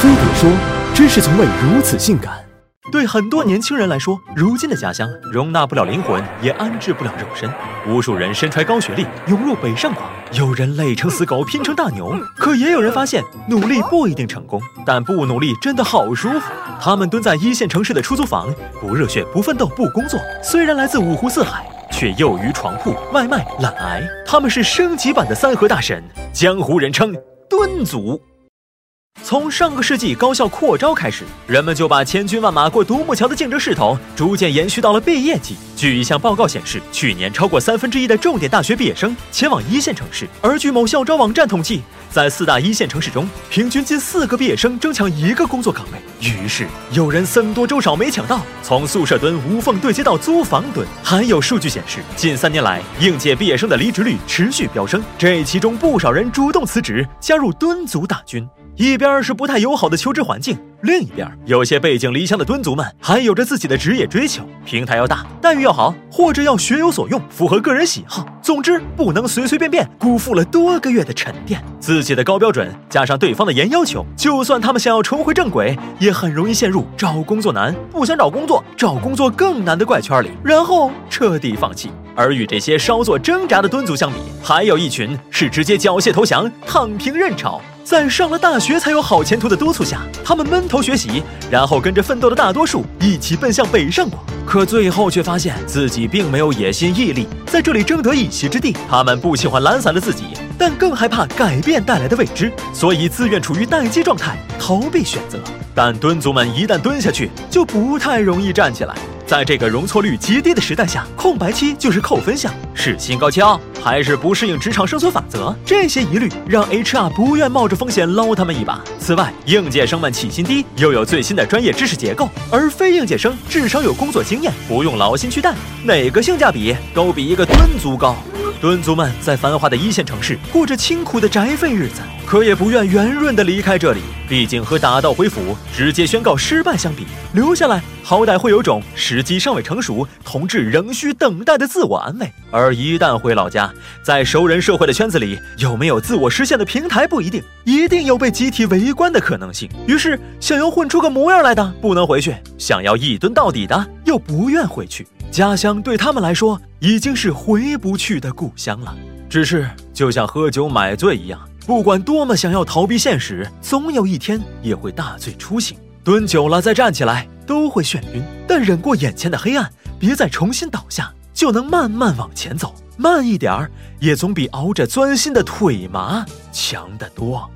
非得说：“知识从未如此性感。”对很多年轻人来说，如今的家乡容纳不了灵魂，也安置不了肉身。无数人身揣高学历涌入北上广，有人累成死狗拼成大牛，可也有人发现努力不一定成功，但不努力真的好舒服。他们蹲在一线城市的出租房，不热血，不奋斗，不工作。虽然来自五湖四海，却囿于床铺、外卖、懒癌。他们是升级版的三河大神，江湖人称蹲族。从上个世纪高校扩招开始，人们就把千军万马过独木桥的竞争势头逐渐延续到了毕业季。据一项报告显示，去年超过三分之一的重点大学毕业生前往一线城市。而据某校招网站统计，在四大一线城市中，平均近四个毕业生争抢一个工作岗位。于是有人僧多粥少没抢到，从宿舍蹲无缝对接到租房蹲。还有数据显示，近三年来应届毕业生的离职率持续飙升，这其中不少人主动辞职，加入蹲族大军。一边是不太友好的求职环境，另一边有些背井离乡的敦族们还有着自己的职业追求，平台要大，待遇要好，或者要学有所用，符合个人喜好。总之，不能随随便便辜负了多个月的沉淀。自己的高标准加上对方的严要求，就算他们想要重回正轨，也很容易陷入找工作难、不想找工作、找工作更难的怪圈里，然后彻底放弃。而与这些稍作挣扎的蹲族相比，还有一群是直接缴械投降、躺平认潮。在上了大学才有好前途的督促下，他们闷头学习，然后跟着奋斗的大多数一起奔向北上广。可最后却发现自己并没有野心毅力在这里争得一席之地。他们不喜欢懒散的自己，但更害怕改变带来的未知，所以自愿处于待机状态，逃避选择。但蹲族们一旦蹲下去，就不太容易站起来。在这个容错率极低的时代下，空白期就是扣分项，是心高气傲，还是不适应职场生存法则？这些疑虑让 HR 不愿冒着风险捞他们一把。此外，应届生们起薪低，又有最新的专业知识结构，而非应届生至少有工作经验，不用劳心去带，哪个性价比都比一个蹲族高。蹲族们在繁华的一线城市过着清苦的宅废日子，可也不愿圆润的离开这里。毕竟和打道回府、直接宣告失败相比，留下来好歹会有种时机尚未成熟，同志仍需等待的自我安慰。而一旦回老家，在熟人社会的圈子里，有没有自我实现的平台不一定，一定有被集体围观的可能性。于是，想要混出个模样来的不能回去，想要一蹲到底的又不愿回去。家乡对他们来说已经是回不去的故乡了。只是就像喝酒买醉一样。不管多么想要逃避现实，总有一天也会大醉初醒。蹲久了再站起来都会眩晕，但忍过眼前的黑暗，别再重新倒下，就能慢慢往前走。慢一点儿，也总比熬着钻心的腿麻强得多。